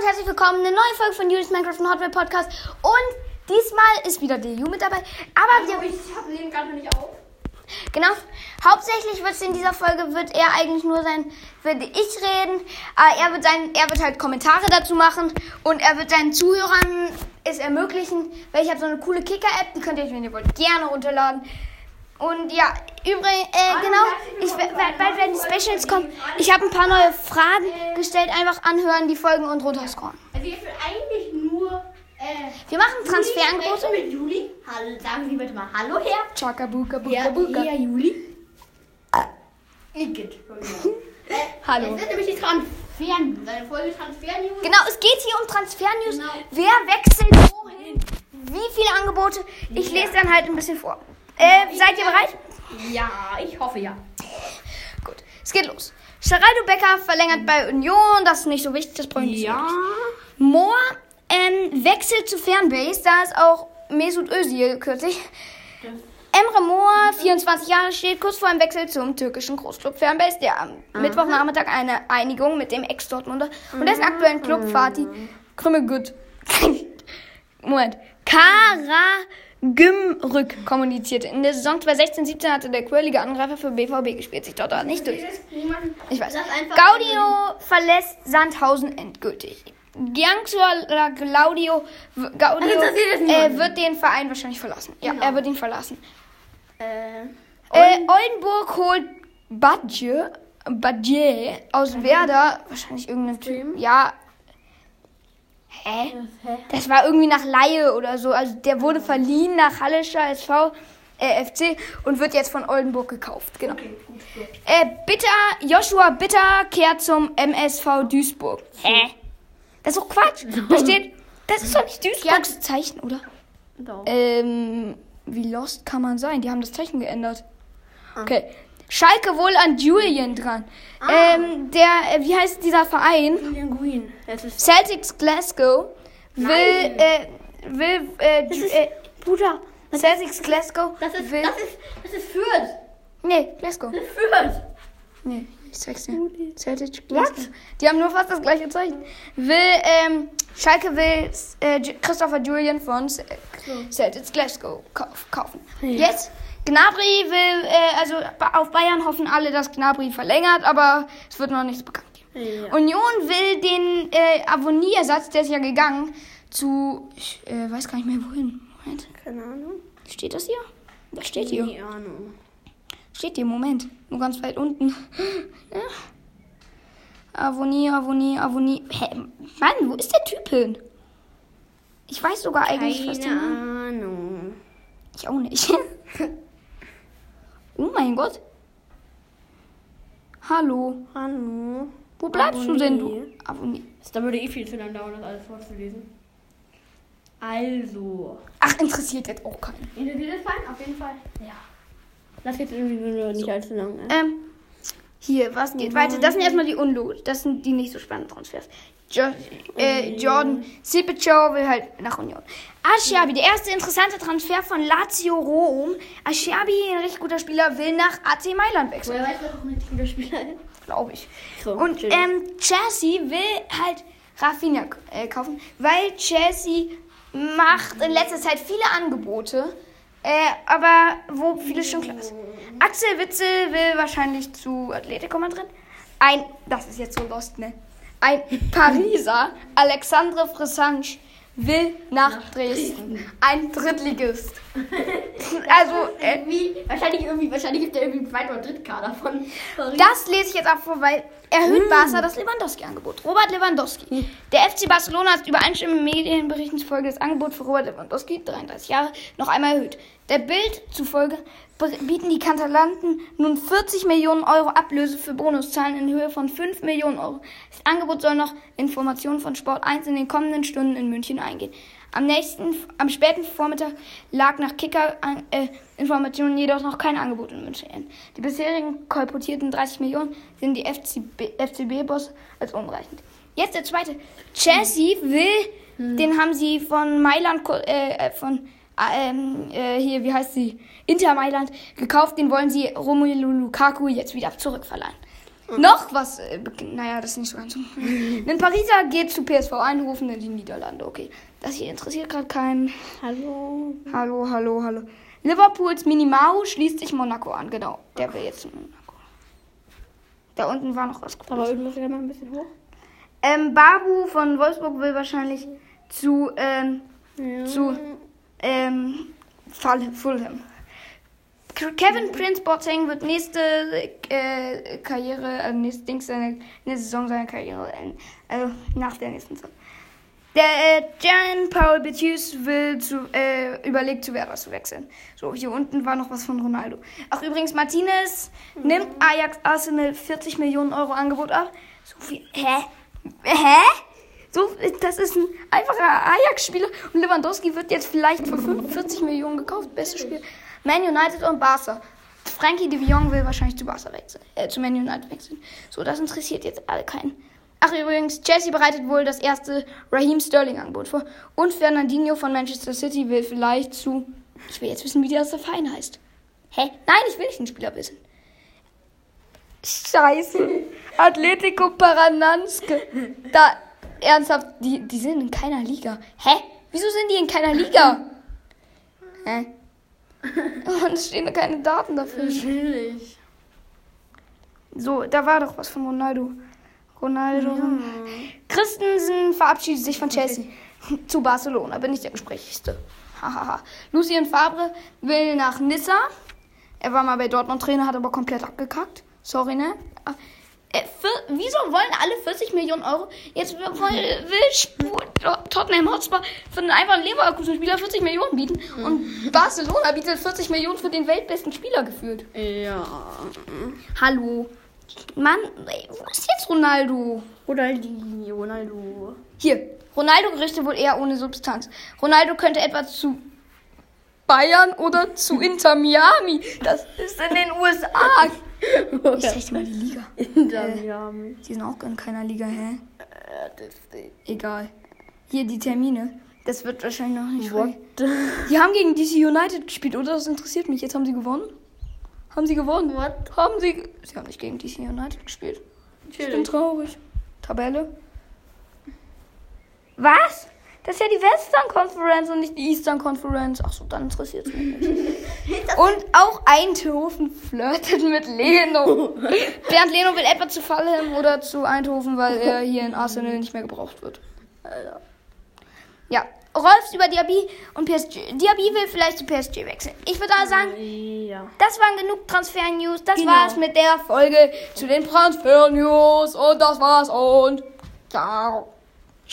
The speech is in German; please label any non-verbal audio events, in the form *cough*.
und herzlich willkommen. Eine neue Folge von Julius Minecraft und Hotware Podcast. Und diesmal ist wieder der Ju mit dabei. Aber wir, ich hab neben gerade nicht auf. genau, hauptsächlich wird es in dieser Folge, wird er eigentlich nur sein, würde ich reden. Aber er wird, sein, er wird halt Kommentare dazu machen. Und er wird seinen Zuhörern es ermöglichen, weil ich habe so eine coole Kicker-App, die könnt ihr euch, wenn ihr wollt, gerne runterladen. Und ja, übrigens, äh, genau, ich, bald werden die Specials kommen. Ich habe ein paar neue Fragen gestellt, einfach anhören, die Folgen und runterscrollen. Also ich will eigentlich nur. Äh, Wir machen Transferangebote. mit Juli. Hallo, sagen Sie bitte mal Hallo, Herr. Chakabuka, buka, buka. Herr Juli. Igitt. *laughs* Hallo. Es sind nämlich die Transfer. Seine Folge Transfer-News. Genau, es geht hier um Transfer-News. Genau. Wer wechselt wohin? Wie viele Angebote? Ich lese dann halt ein bisschen vor. Äh, seid ihr bereit? Ja, ich hoffe ja. Gut, es geht los. Sharaido Becker verlängert bei Union, das ist nicht so wichtig, das brauche ich nicht. wichtig. Moore ähm, wechselt zu Fernbase, da ist auch Mesut Özil kürzlich. Emre Moore, 24 Jahre, steht kurz vor einem Wechsel zum türkischen Großclub Fernbase, der am Mittwochnachmittag eine Einigung mit dem Ex-Dortmunder und dessen aktuellen Club Fatih Krümmelgut *laughs* Moment. Kara Gümrück kommunizierte. In der Saison 2016-17 hatte der quirlige Angreifer für BVB gespielt, sich dort aber nicht durch. Ich weiß. Gaudio verlässt Sandhausen endgültig. Gianxuala Claudio Gaudio äh, wird den Verein wahrscheinlich verlassen. Ja, Genau. er wird ihn verlassen. Äh, Äh, Oldenburg holt Badje, Badje aus Werder. Wahrscheinlich irgendein Typ. Ja. Hä? hä? Das war irgendwie nach Laie oder so. Also der wurde verliehen nach Hallischer SV, äh, FC und wird jetzt von Oldenburg gekauft. Genau. Okay, gut, gut. Äh, Bitter, Joshua Bitter kehrt zum MSV Duisburg. Hä? Das ist doch Quatsch. *laughs* Da steht, das ist doch nicht Duisburgs Zeichen, oder? Doch. Ähm, wie lost kann man sein? Die haben das Zeichen geändert. Okay. Schalke wohl an Julian dran. Ähm, der, äh, wie heißt dieser Verein? Julian Green. Das. Celtics Glasgow will, Nein. äh, will, äh, Ju- ist- äh Bruder. Celtics Glasgow Das ist. will, Das ist. Das ist Fürth. nee, Glasgow. Das ist Fürth. Nee, ich zeig's dir. Celtic Glasgow. Die haben nur fast das gleiche Zeichen. Will, ähm, Schalke will äh, Christopher Julian von Ce- Celtics Glasgow kauf, kaufen. Jetzt, Gnabry will, äh, also auf Bayern hoffen alle, dass Gnabry verlängert, aber es wird noch nichts bekannt. Ja. Union will den äh, Avonie-Ersatz, der ist ja gegangen, zu, ich äh, weiß gar nicht mehr wohin. Moment, Keine Ahnung. steht das hier? Das steht hier. Keine Ahnung. Steht hier, Moment. Nur ganz weit unten. *gasps* Ja. Avonie, Avonie, Avonie. Hä? Mann, wo ist der Typ hin? Ich weiß sogar eigentlich, was der. Ahnung. Ich auch nicht. *laughs* oh mein Gott. Hallo. Hallo. Wo bleibst du denn, du? Avonie. Da würde eh viel zu lange dauern, das alles vorzulesen. Also. Ach, interessiert jetzt auch keinen. Interessiert das fein? Auf jeden Fall. Ja. Das geht irgendwie nur nicht allzu lang. Ne? Ähm, hier, was geht weiter? Das sind erstmal die Unlog. Das sind die nicht so spannenden Transfers. Jo äh, Jordan Sipicho will halt nach Union. Ashiabi, der erste interessante Transfer von Lazio Rom. Ashiabi, ein richtig guter Spieler, will nach AC Mailand wechseln, Woher weiß man auch nicht, wie der Spieler ist? glaube ich. So, Und ähm, Chelsea will halt Rafinha äh, kaufen, weil Chelsea macht in letzter Zeit viele Angebote, äh, aber wo viele schon klar ist. Axel Witzel will wahrscheinlich zu Atletico Madrid. Ein, das ist jetzt so lost, ne? Ein Pariser, Alexandre Frissange, will nach Dresden. Ein Drittligist. *laughs* Also, äh, wahrscheinlich irgendwie, wahrscheinlich gibt er irgendwie einen Zweit- oder Drittkader von Paris. Das lese ich jetzt auch vor, weil erhöht Barca das Lewandowski-Angebot. Robert Lewandowski. Der FC Barcelona hat übereinstimmenden Medienberichten zufolge das Angebot für Robert Lewandowski, 33 Jahre, noch einmal erhöht. Der Bild zufolge bieten die Katalanten nun 40 Millionen Euro Ablöse für Bonuszahlen in Höhe von 5 Millionen Euro. Das Angebot soll noch Informationen von Sport 1 in den kommenden Stunden in München eingehen. Am nächsten, am späten Vormittag lag nach Kicker-Informationen jedoch noch kein Angebot in München. Die bisherigen kolportierten 30 Millionen sind die FCB FCB-Boss als unreichend. Jetzt der zweite. Chelsea will, den haben sie von Mailand, ko- äh, von, äh, ähm, äh, hier, wie heißt sie? Inter Mailand gekauft. Den wollen sie Romelu Lukaku jetzt wieder zurückverleihen. Noch was, äh, naja, das ist nicht so ganz so. Ein Pariser geht zu PSV Eindhoven in die Niederlande. Okay, das hier interessiert gerade keinen. Hallo. Hallo, hallo, hallo. Liverpools Minimau schließt sich Monaco an. Genau, der will jetzt zu Monaco. Da unten war noch was. Aber irgendwas geht mal ein bisschen hoch. Ähm, Babu von Wolfsburg will wahrscheinlich zu, ähm, Ja. zu, ähm, Fulham. Kevin Prince Boateng wird nächste äh, Karriere, äh, nächste, Dings seine, nächste Saison seiner Karriere enden. Also nach der nächsten Saison. Der äh, Jan Paul Betius will zu, äh, überlegt zu Werder zu wechseln. So, hier unten war noch was von Ronaldo. Ach übrigens, Martinez nimmt Ajax Arsenal 40 Millionen Euro Angebot ab. So viel. Hä? Hä? So, das ist ein einfacher Ajax-Spieler und Lewandowski wird jetzt vielleicht für 45 Millionen gekauft. Bestes Spiel. Man United und Barca. Frankie de Jong will wahrscheinlich zu Barca wechseln, äh, zu Man United wechseln. So, das interessiert jetzt alle keinen. Ach übrigens, Chelsea bereitet wohl das erste Raheem Sterling-Angebot vor. Und Fernandinho von Manchester City will vielleicht zu. Ich will jetzt wissen, wie der erste Verein heißt. Hä? Nein, ich will nicht den Spieler wissen. Scheiße. *laughs* Atletico Parananske. Da, ernsthaft, die, die sind in keiner Liga. Hä? Wieso sind die in keiner Liga? *laughs* Hä? *laughs* Und es stehen da keine Daten dafür. Natürlich. So, da war doch was von Ronaldo. Ronaldo. Christensen verabschiedet sich von Chelsea zu Barcelona. Bin ich der Gesprächigste. Hahaha. Lucien Fabre will nach Nizza. Er war mal bei Dortmund Trainer, hat aber komplett abgekackt. Sorry, ne? Äh, für, wieso wollen alle 40 Millionen Euro? Jetzt will, will Sp- Tottenham Hotspur für einen einfachen Leverkusen-Spieler 40 Millionen bieten und Barcelona bietet 40 Millionen für den weltbesten Spieler gefühlt. Ja. Hallo. Mann, ey, wo ist jetzt Ronaldo? Ronaldinho, Ronaldo. Hier, Ronaldo-Gerüchte wohl eher ohne Substanz. Ronaldo könnte etwa zu Bayern oder zu Inter Miami. Das ist in den USA. Ich richte mal die Liga. Inter Miami. Die sind auch in keiner Liga, hä? Egal. Hier die Termine. Das wird wahrscheinlich noch nicht frei. Die haben gegen DC United gespielt, oder? Das interessiert mich. Jetzt haben sie gewonnen. Haben sie gewonnen? What? Haben sie. Sie haben nicht gegen DC United gespielt. Ich bin Natürlich. traurig. Tabelle. Was? Das ist ja die Western Conference und nicht die Eastern Conference. Ach so, dann interessiert es mich nicht. *laughs* und auch Eindhoven flirtet mit Leno. Bernd Leno will etwa zu Fulham oder zu Eindhoven, weil er hier in Arsenal nicht mehr gebraucht wird. Alter. Ja. Rolfs über Diaby und PSG. Diaby will vielleicht zu PSG wechseln. Ich würde da sagen, Ja. das waren genug Transfer-News. Das Genau. war's mit der Folge zu den Transfer-News. Und das war's und ciao.